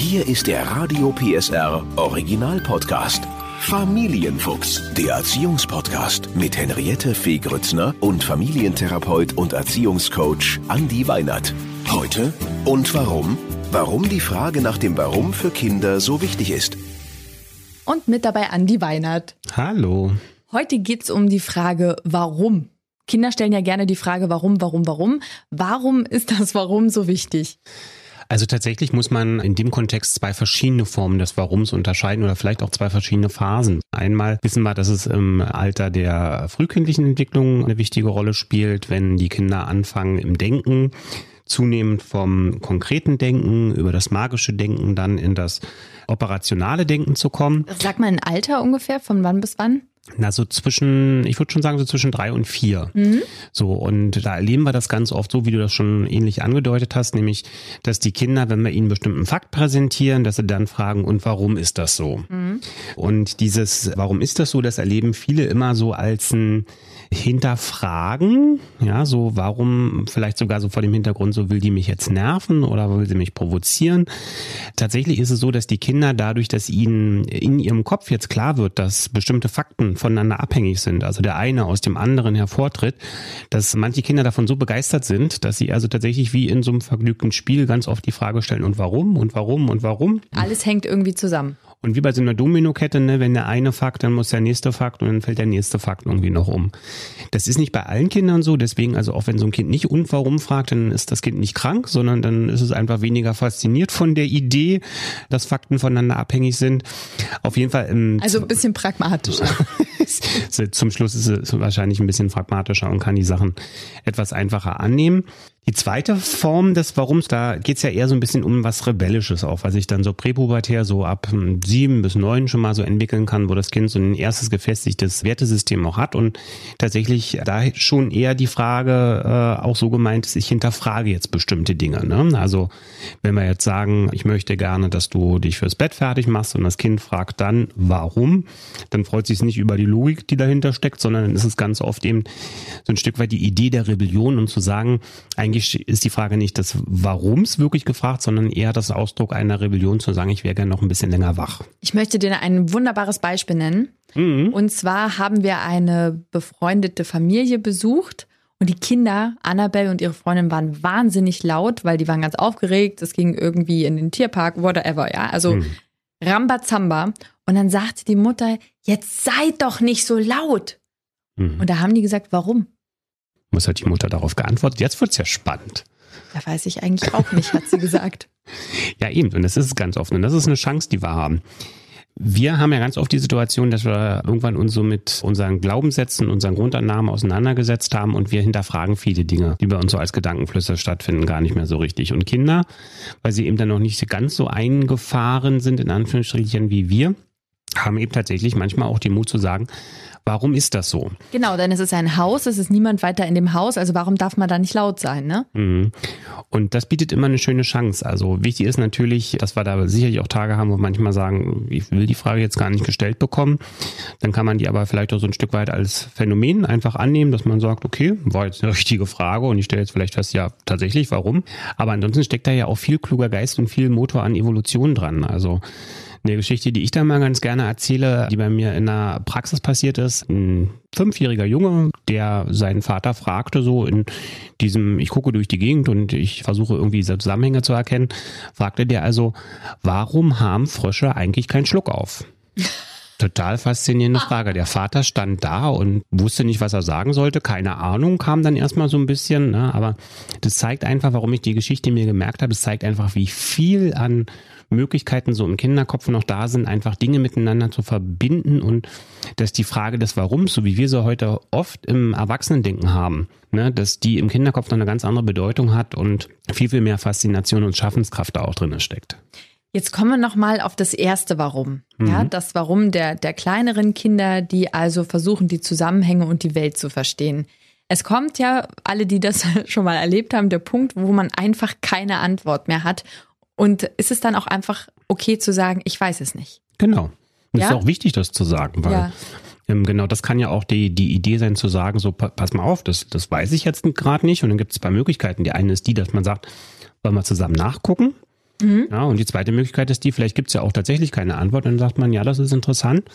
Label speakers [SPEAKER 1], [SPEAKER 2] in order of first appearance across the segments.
[SPEAKER 1] Hier ist der Radio PSR Original Podcast. Familienfuchs, der Erziehungspodcast mit Henriette Fee Grützner und Familientherapeut und Erziehungscoach Andi Weinert. Heute und warum? Warum die Frage nach dem Warum für Kinder so wichtig ist.
[SPEAKER 2] Und mit dabei Andi Weinert.
[SPEAKER 3] Hallo.
[SPEAKER 2] Heute geht's um die Frage, warum? Kinder stellen ja gerne die Frage, warum, warum, warum. Warum ist das Warum so wichtig?
[SPEAKER 3] Also tatsächlich muss man in dem Kontext zwei verschiedene Formen des Warums unterscheiden oder vielleicht auch zwei verschiedene Phasen. Einmal wissen wir, dass es im Alter der frühkindlichen Entwicklung eine wichtige Rolle spielt, wenn die Kinder anfangen im Denken zunehmend vom konkreten Denken über das magische Denken dann in das operationale Denken zu kommen.
[SPEAKER 2] Sag mal ein Alter ungefähr, von wann bis wann?
[SPEAKER 3] Na, so zwischen, ich würde schon sagen, so zwischen drei und vier. Mhm. So, und da erleben wir das ganz oft so, wie du das schon ähnlich angedeutet hast, nämlich, dass die Kinder, wenn wir ihnen bestimmten Fakt präsentieren, dass sie dann fragen, und warum ist das so? Mhm. Und dieses, warum ist das so, das erleben viele immer so als ein hinterfragen, ja, so warum vielleicht sogar so vor dem Hintergrund, so will die mich jetzt nerven oder will sie mich provozieren. Tatsächlich ist es so, dass die Kinder dadurch, dass ihnen in ihrem Kopf jetzt klar wird, dass bestimmte Fakten voneinander abhängig sind, also der eine aus dem anderen hervortritt, dass manche Kinder davon so begeistert sind, dass sie also tatsächlich wie in so einem vergnügten Spiel ganz oft die Frage stellen, und warum und warum und warum.
[SPEAKER 2] Alles hängt irgendwie zusammen.
[SPEAKER 3] Und wie bei so einer Dominokette, ne, wenn der eine Fakt, dann muss der nächste Fakt und dann fällt der nächste Fakt irgendwie noch um. Das ist nicht bei allen Kindern so, deswegen also auch wenn so ein Kind nicht und warum fragt, dann ist das Kind nicht krank, sondern dann ist es einfach weniger fasziniert von der Idee, dass Fakten voneinander abhängig sind. Auf jeden Fall.
[SPEAKER 2] Ähm, also ein bisschen pragmatischer.
[SPEAKER 3] Zum Schluss ist es wahrscheinlich ein bisschen pragmatischer und kann die Sachen etwas einfacher annehmen. Die zweite Form des Warums, da geht's ja eher so ein bisschen um was Rebellisches auch, was sich dann so präpubertär so ab hm, sieben bis neun schon mal so entwickeln kann, wo das Kind so ein erstes gefestigtes Wertesystem auch hat und tatsächlich da schon eher die Frage äh, auch so gemeint ist, ich hinterfrage jetzt bestimmte Dinge. Ne? Also wenn wir jetzt sagen, ich möchte gerne, dass du dich fürs Bett fertig machst und das Kind fragt dann, warum, dann freut sich es nicht über die Logik, die dahinter steckt, sondern dann ist es ganz oft eben so ein Stück weit die Idee der Rebellion und zu sagen, eigentlich ist die Frage nicht das Warums wirklich gefragt, sondern eher das Ausdruck einer Rebellion zu sagen, ich wäre gerne noch ein bisschen länger wach.
[SPEAKER 2] Ich möchte dir ein wunderbares Beispiel nennen. Mhm. Und zwar haben wir eine befreundete Familie besucht und die Kinder, Annabelle und ihre Freundin, waren wahnsinnig laut, weil die waren ganz aufgeregt. Es ging irgendwie in den Tierpark, whatever, ja. Also mhm. Rambazamba. Und dann sagte die Mutter, jetzt seid doch nicht so laut. Mhm. Und da haben die gesagt, warum?
[SPEAKER 3] Was hat die Mutter darauf geantwortet? Jetzt wird's ja spannend.
[SPEAKER 2] Da weiß ich eigentlich auch nicht, hat sie gesagt.
[SPEAKER 3] ja, eben. Und das ist ganz oft. Und das ist eine Chance, die wir haben. Wir haben ja ganz oft die Situation, dass wir irgendwann uns so mit unseren Glaubenssätzen, unseren Grundannahmen auseinandergesetzt haben und wir hinterfragen viele Dinge, die bei uns so als Gedankenflüsse stattfinden, gar nicht mehr so richtig. Und Kinder, weil sie eben dann noch nicht ganz so eingefahren sind, in Anführungsstrichen, wie wir, haben eben tatsächlich manchmal auch den Mut zu sagen, Warum ist das so?
[SPEAKER 2] Genau, denn es ist ein Haus, es ist niemand weiter in dem Haus, also warum darf man da nicht laut sein, ne? Mhm.
[SPEAKER 3] Und das bietet immer eine schöne Chance. Also wichtig ist natürlich, dass wir da sicherlich auch Tage haben, wo manchmal sagen, ich will die Frage jetzt gar nicht gestellt bekommen. Dann kann man die aber vielleicht auch so ein Stück weit als Phänomen einfach annehmen, dass man sagt, okay, war jetzt eine richtige Frage und ich stelle jetzt vielleicht fest, ja, tatsächlich, warum? Aber ansonsten steckt da ja auch viel kluger Geist und viel Motor an Evolution dran. Also eine Geschichte, die ich da mal ganz gerne erzähle, die bei mir in der Praxis passiert ist. Ein fünfjähriger Junge, der seinen Vater fragte, so in diesem, ich gucke durch die Gegend und ich versuche irgendwie diese Zusammenhänge zu erkennen, fragte der also, warum haben Frösche eigentlich keinen Schluck auf? Total faszinierende Frage. Der Vater stand da und wusste nicht, was er sagen sollte. Keine Ahnung, kam dann erstmal so ein bisschen. Ne? Aber das zeigt einfach, warum ich die Geschichte mir gemerkt habe. Es zeigt einfach, wie viel an Möglichkeiten so im Kinderkopf noch da sind, einfach Dinge miteinander zu verbinden und dass die Frage des Warums, so wie wir sie heute oft im Erwachsenendenken haben, ne, dass die im Kinderkopf noch eine ganz andere Bedeutung hat und viel, viel mehr Faszination und Schaffenskraft da auch drin steckt.
[SPEAKER 2] Jetzt kommen wir nochmal auf das erste Warum. Mhm. Ja, das Warum der, der kleineren Kinder, die also versuchen, die Zusammenhänge und die Welt zu verstehen. Es kommt ja, alle, die das schon mal erlebt haben, der Punkt, wo man einfach keine Antwort mehr hat und ist es dann auch einfach okay zu sagen, ich weiß es nicht?
[SPEAKER 3] Genau. Und ja? ist auch wichtig, das zu sagen, weil ja. ähm, genau das kann ja auch die, die Idee sein, zu sagen, so pass mal auf, das, das weiß ich jetzt gerade nicht. Und dann gibt es zwei Möglichkeiten. Die eine ist die, dass man sagt, wollen wir zusammen nachgucken. Mhm. Ja, und die zweite Möglichkeit ist die, vielleicht gibt es ja auch tatsächlich keine Antwort, dann sagt man, ja, das ist interessant.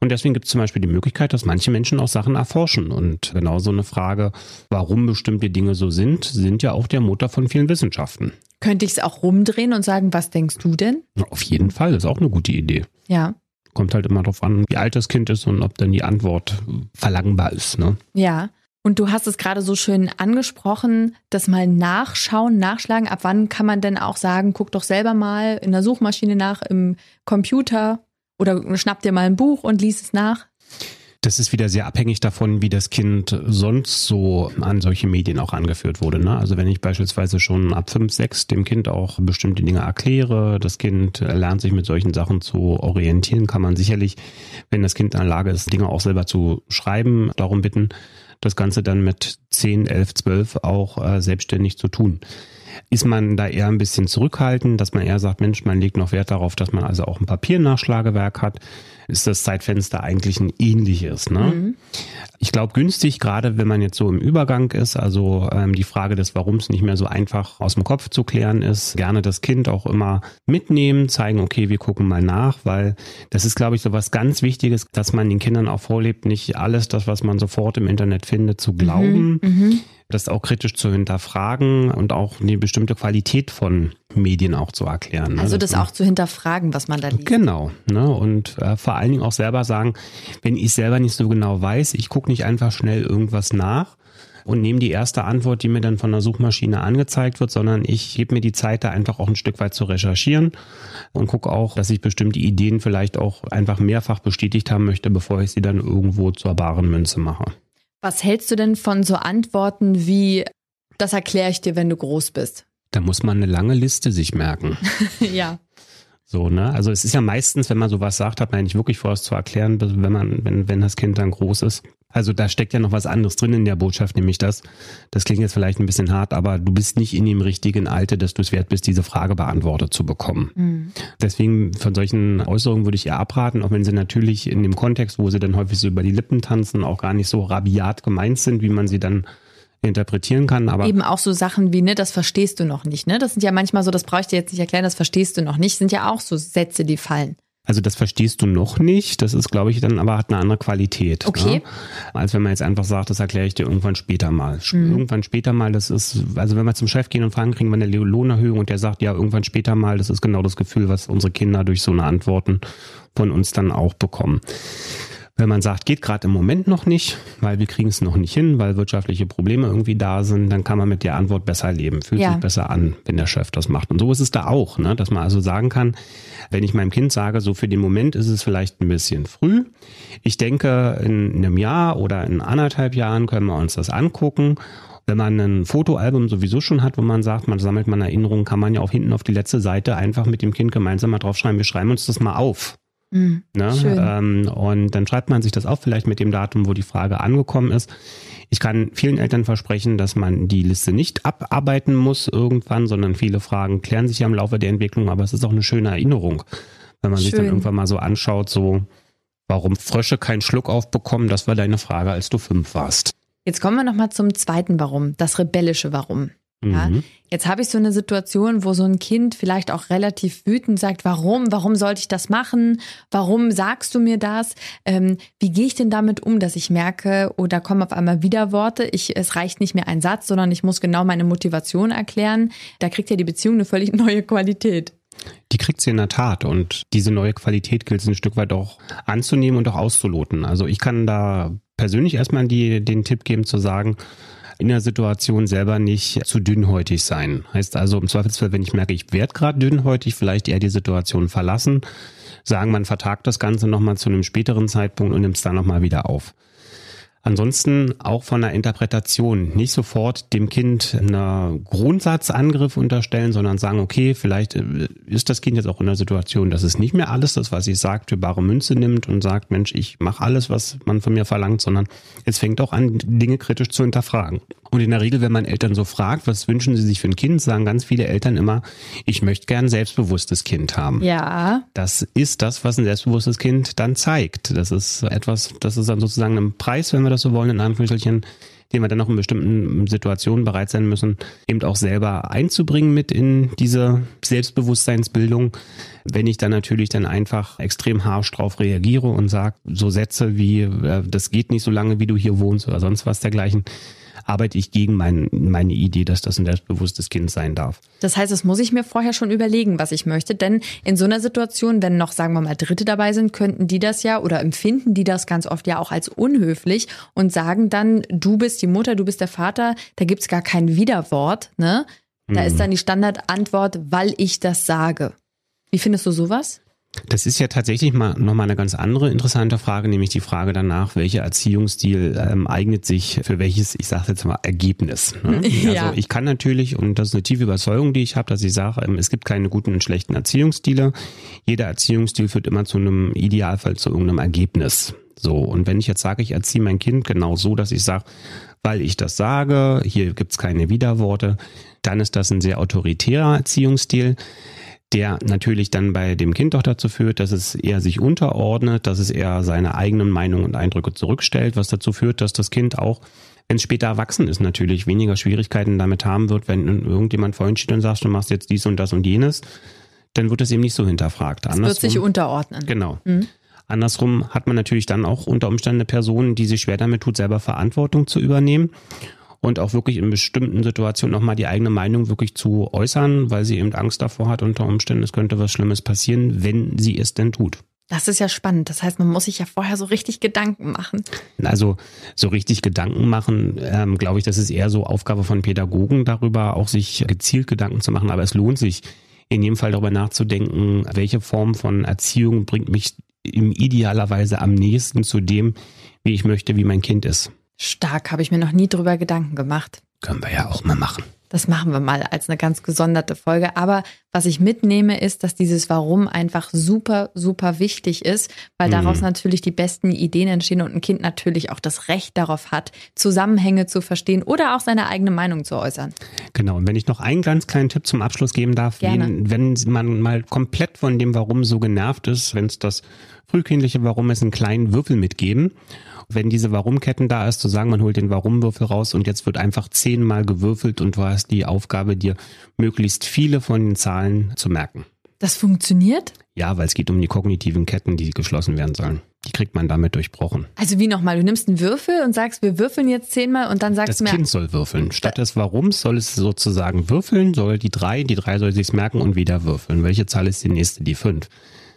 [SPEAKER 3] Und deswegen gibt es zum Beispiel die Möglichkeit, dass manche Menschen auch Sachen erforschen. Und genau so eine Frage, warum bestimmte Dinge so sind, sind ja auch der Motor von vielen Wissenschaften.
[SPEAKER 2] Könnte ich es auch rumdrehen und sagen, was denkst du denn?
[SPEAKER 3] Auf jeden Fall, ist auch eine gute Idee.
[SPEAKER 2] Ja.
[SPEAKER 3] Kommt halt immer darauf an, wie alt das Kind ist und ob dann die Antwort verlangbar ist. Ne?
[SPEAKER 2] Ja. Und du hast es gerade so schön angesprochen, das mal nachschauen, nachschlagen. Ab wann kann man denn auch sagen, guck doch selber mal in der Suchmaschine nach, im Computer oder schnapp dir mal ein Buch und lies es nach?
[SPEAKER 3] Das ist wieder sehr abhängig davon, wie das Kind sonst so an solche Medien auch angeführt wurde. Ne? Also wenn ich beispielsweise schon ab fünf, sechs dem Kind auch bestimmte Dinge erkläre, das Kind lernt sich mit solchen Sachen zu orientieren, kann man sicherlich, wenn das Kind in der Lage ist, Dinge auch selber zu schreiben, darum bitten, das Ganze dann mit zehn, elf, zwölf auch äh, selbstständig zu tun. Ist man da eher ein bisschen zurückhaltend, dass man eher sagt, Mensch, man legt noch Wert darauf, dass man also auch ein Papiernachschlagewerk hat, ist das Zeitfenster eigentlich ein ähnliches. Ne? Mhm. Ich glaube, günstig, gerade wenn man jetzt so im Übergang ist, also ähm, die Frage des Warums nicht mehr so einfach aus dem Kopf zu klären ist, gerne das Kind auch immer mitnehmen, zeigen, okay, wir gucken mal nach, weil das ist, glaube ich, so was ganz Wichtiges, dass man den Kindern auch vorlebt, nicht alles das, was man sofort im Internet findet, zu glauben. Mhm. Mhm das auch kritisch zu hinterfragen und auch eine bestimmte Qualität von Medien auch zu erklären.
[SPEAKER 2] Ne? Also das, auch zu hinterfragen, was man da liest.
[SPEAKER 3] Genau. Ne? Und äh, vor allen Dingen auch selber sagen, wenn ich selber nicht so genau weiß, ich gucke nicht einfach schnell irgendwas nach und nehme die erste Antwort, die mir dann von der Suchmaschine angezeigt wird, sondern ich gebe mir die Zeit, da einfach auch ein Stück weit zu recherchieren und gucke auch, dass ich bestimmte Ideen vielleicht auch einfach mehrfach bestätigt haben möchte, bevor ich sie dann irgendwo zur baren Münze mache.
[SPEAKER 2] Was hältst du denn von so Antworten wie, das erkläre ich dir, wenn du groß bist?
[SPEAKER 3] Da muss man eine lange Liste sich merken.
[SPEAKER 2] ja.
[SPEAKER 3] So, ne? Also es ist ja meistens, wenn man sowas sagt, hat man eigentlich wirklich vor, es zu erklären, wenn man, wenn, wenn das Kind dann groß ist. Also da steckt ja noch was anderes drin in der Botschaft, nämlich das, das klingt jetzt vielleicht ein bisschen hart, aber du bist nicht in dem richtigen Alter, dass du es wert bist, diese Frage beantwortet zu bekommen. Mhm. Deswegen von solchen Äußerungen würde ich eher abraten, auch wenn sie natürlich in dem Kontext, wo sie dann häufig so über die Lippen tanzen, auch gar nicht so rabiat gemeint sind, wie man sie dann interpretieren kann. Aber
[SPEAKER 2] eben auch so Sachen wie, ne, das verstehst du noch nicht, ne? Das sind ja manchmal so, das brauche ich dir jetzt nicht erklären, das verstehst du noch nicht, sind ja auch so Sätze, die fallen.
[SPEAKER 3] Also das verstehst du noch nicht. Das ist, glaube ich, dann aber hat eine andere Qualität.
[SPEAKER 2] Okay. Ne?
[SPEAKER 3] Als wenn man jetzt einfach sagt, das erkläre ich dir irgendwann später mal. Mhm. Irgendwann später mal, das ist, also wenn wir zum Chef gehen und fragen, kriegen wir eine Lohnerhöhung und der sagt, ja, irgendwann später mal, das ist genau das Gefühl, was unsere Kinder durch so eine Antworten von uns dann auch bekommen. Wenn man sagt, geht gerade im Moment noch nicht, weil wir kriegen es noch nicht hin, weil wirtschaftliche Probleme irgendwie da sind, dann kann man mit der Antwort besser leben, fühlt ja. sich besser an, wenn der Chef das macht. Und so ist es da auch, ne? dass man also sagen kann, wenn ich meinem Kind sage, so für den Moment ist es vielleicht ein bisschen früh. Ich denke, in einem Jahr oder in anderthalb Jahren können wir uns das angucken wenn man ein Fotoalbum sowieso schon hat, wo man sagt, man sammelt man Erinnerungen, kann man ja auch hinten auf die letzte Seite einfach mit dem Kind gemeinsam mal draufschreiben, wir schreiben uns das mal auf. Mhm, ne? ähm, und dann schreibt man sich das auf, vielleicht mit dem Datum, wo die Frage angekommen ist. Ich kann vielen Eltern versprechen, dass man die Liste nicht abarbeiten muss irgendwann, sondern viele Fragen klären sich ja im Laufe der Entwicklung, aber es ist auch eine schöne Erinnerung, wenn man Schön. sich dann irgendwann mal so anschaut, so warum Frösche keinen Schluck aufbekommen, das war deine Frage, als du fünf warst.
[SPEAKER 2] Jetzt kommen wir nochmal zum zweiten Warum, das rebellische Warum. Ja, mhm. jetzt habe ich so eine Situation, wo so ein Kind vielleicht auch relativ wütend sagt, warum, warum sollte ich das machen? Warum sagst du mir das? Ähm, wie gehe ich denn damit um, dass ich merke, oh, da kommen auf einmal wieder Worte. Ich, es reicht nicht mehr ein Satz, sondern ich muss genau meine Motivation erklären. Da kriegt ja die Beziehung eine völlig neue Qualität.
[SPEAKER 3] Die kriegt sie in der Tat und diese neue Qualität gilt es ein Stück weit auch anzunehmen und auch auszuloten. Also ich kann da persönlich erstmal die, den Tipp geben zu sagen, in der Situation selber nicht zu dünnhäutig sein. Heißt also im Zweifelsfall, wenn ich merke, ich werde gerade dünnhäutig, vielleicht eher die Situation verlassen, sagen, man vertagt das Ganze nochmal zu einem späteren Zeitpunkt und nimmt es dann nochmal wieder auf. Ansonsten auch von der Interpretation nicht sofort dem Kind einen Grundsatzangriff unterstellen, sondern sagen, okay, vielleicht äh, ist das Kind jetzt auch in der Situation, dass es nicht mehr alles das, was ich sagt, für bare Münze nimmt und sagt, Mensch, ich mache alles, was man von mir verlangt, sondern es fängt auch an, Dinge kritisch zu hinterfragen. Und in der Regel, wenn man Eltern so fragt, was wünschen sie sich für ein Kind, sagen ganz viele Eltern immer, ich möchte gern ein selbstbewusstes Kind haben.
[SPEAKER 2] Ja.
[SPEAKER 3] Das ist das, was ein selbstbewusstes Kind dann zeigt. Das ist etwas, das ist dann sozusagen ein Preis, wenn wir das so wollen, in Anführungsstrichen, den wir dann noch in bestimmten Situationen bereit sein müssen, eben auch selber einzubringen mit in diese Selbstbewusstseinsbildung. Wenn ich dann natürlich dann einfach extrem harsch drauf reagiere und sage, so Sätze wie, äh, das geht nicht so lange, wie du hier wohnst oder sonst was dergleichen, arbeite ich gegen mein, meine Idee, dass das ein selbstbewusstes Kind sein darf.
[SPEAKER 2] Das heißt, das muss ich mir vorher schon überlegen, was ich möchte. Denn in so einer Situation, wenn noch, sagen wir mal, Dritte dabei sind, könnten die das ja oder empfinden die das ganz oft ja auch als unhöflich und sagen dann, du bist die Mutter, du bist der Vater, da gibt's gar kein Widerwort. Ne? Da mhm. ist dann die Standardantwort, weil ich das sage. Wie findest du sowas?
[SPEAKER 3] Das ist ja tatsächlich mal nochmal eine ganz andere interessante Frage, nämlich die Frage danach, welcher Erziehungsstil ähm, eignet sich für welches, ich sage jetzt mal, Ergebnis. Ne? Ja. Also ich kann natürlich, und das ist eine tiefe Überzeugung, die ich habe, dass ich sage, ähm, es gibt keine guten und schlechten Erziehungsstile. Jeder Erziehungsstil führt immer zu einem Idealfall, zu irgendeinem Ergebnis. So, und wenn ich jetzt sage, ich erziehe mein Kind genau so, dass ich sage, weil ich das sage, hier gibt's keine Widerworte, dann ist das ein sehr autoritärer Erziehungsstil der natürlich dann bei dem Kind doch dazu führt, dass es eher sich unterordnet, dass es eher seine eigenen Meinungen und Eindrücke zurückstellt, was dazu führt, dass das Kind auch, wenn es später erwachsen ist, natürlich weniger Schwierigkeiten damit haben wird, wenn irgendjemand vorhin steht und sagt, du machst jetzt dies und das und jenes, dann wird es eben nicht so hinterfragt.
[SPEAKER 2] Es wird sich unterordnen.
[SPEAKER 3] Genau. Mhm. Andersrum hat man natürlich dann auch unter Umständen eine Person, die sich schwer damit tut, selber Verantwortung zu übernehmen und auch wirklich in bestimmten Situationen nochmal die eigene Meinung wirklich zu äußern, weil sie eben Angst davor hat, unter Umständen, es könnte was Schlimmes passieren, wenn sie es denn tut.
[SPEAKER 2] Das ist ja spannend. Das heißt, man muss sich ja vorher so richtig Gedanken machen.
[SPEAKER 3] Also so richtig Gedanken machen, ähm, glaube ich, das ist eher so Aufgabe von Pädagogen darüber, auch sich gezielt Gedanken zu machen. Aber es lohnt sich in jedem Fall darüber nachzudenken, welche Form von Erziehung bringt mich im idealerweise am nächsten zu dem, wie ich möchte, wie mein Kind ist.
[SPEAKER 2] Stark, habe ich mir noch nie drüber Gedanken gemacht.
[SPEAKER 3] Können wir ja auch mal machen.
[SPEAKER 2] Das machen wir mal als eine ganz gesonderte Folge. Aber was ich mitnehme, ist, dass dieses Warum einfach super, super wichtig ist, weil mhm. daraus natürlich die besten Ideen entstehen und ein Kind natürlich auch das Recht darauf hat, Zusammenhänge zu verstehen oder auch seine eigene Meinung zu äußern.
[SPEAKER 3] Genau. Und wenn ich noch einen ganz kleinen Tipp zum Abschluss geben darf,
[SPEAKER 2] Gerne.
[SPEAKER 3] wenn, wenn man mal komplett von dem Warum so genervt ist, wenn es das frühkindliche Warum ist, einen kleinen Würfel mitgeben wenn diese Warum-Ketten da ist, zu sagen, man holt den Warum-Würfel raus und jetzt wird einfach zehnmal gewürfelt und du hast die Aufgabe, dir möglichst viele von den Zahlen zu merken.
[SPEAKER 2] Das funktioniert?
[SPEAKER 3] Ja, weil es geht um die kognitiven Ketten, die geschlossen werden sollen. Die kriegt man damit durchbrochen.
[SPEAKER 2] Also wie nochmal? Du nimmst einen Würfel und sagst, wir würfeln jetzt zehnmal und dann sagst
[SPEAKER 3] das
[SPEAKER 2] du mir.
[SPEAKER 3] Das Kind soll würfeln. Statt des Warums soll es sozusagen würfeln, soll die drei, die drei soll sich's merken und wieder würfeln. Welche Zahl ist die nächste? Die fünf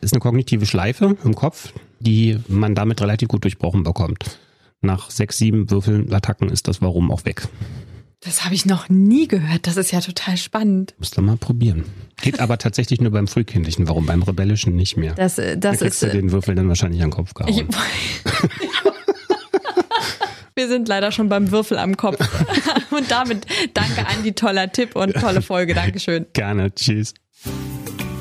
[SPEAKER 3] ist eine kognitive Schleife im Kopf, die man damit relativ gut durchbrochen bekommt. Nach sechs, sieben Würfeln Attacken ist das Warum auch weg.
[SPEAKER 2] Das habe ich noch nie gehört. Das ist ja total spannend.
[SPEAKER 3] Musst du mal probieren. Geht aber tatsächlich nur beim frühkindlichen Warum, beim rebellischen nicht mehr.
[SPEAKER 2] Das, äh, das
[SPEAKER 3] da ist du den Würfel dann wahrscheinlich an den Kopf gehauen.
[SPEAKER 2] Wir sind leider schon beim Würfel am Kopf. Und damit danke Andi, toller Tipp und tolle Folge. Dankeschön.
[SPEAKER 3] Gerne. Tschüss.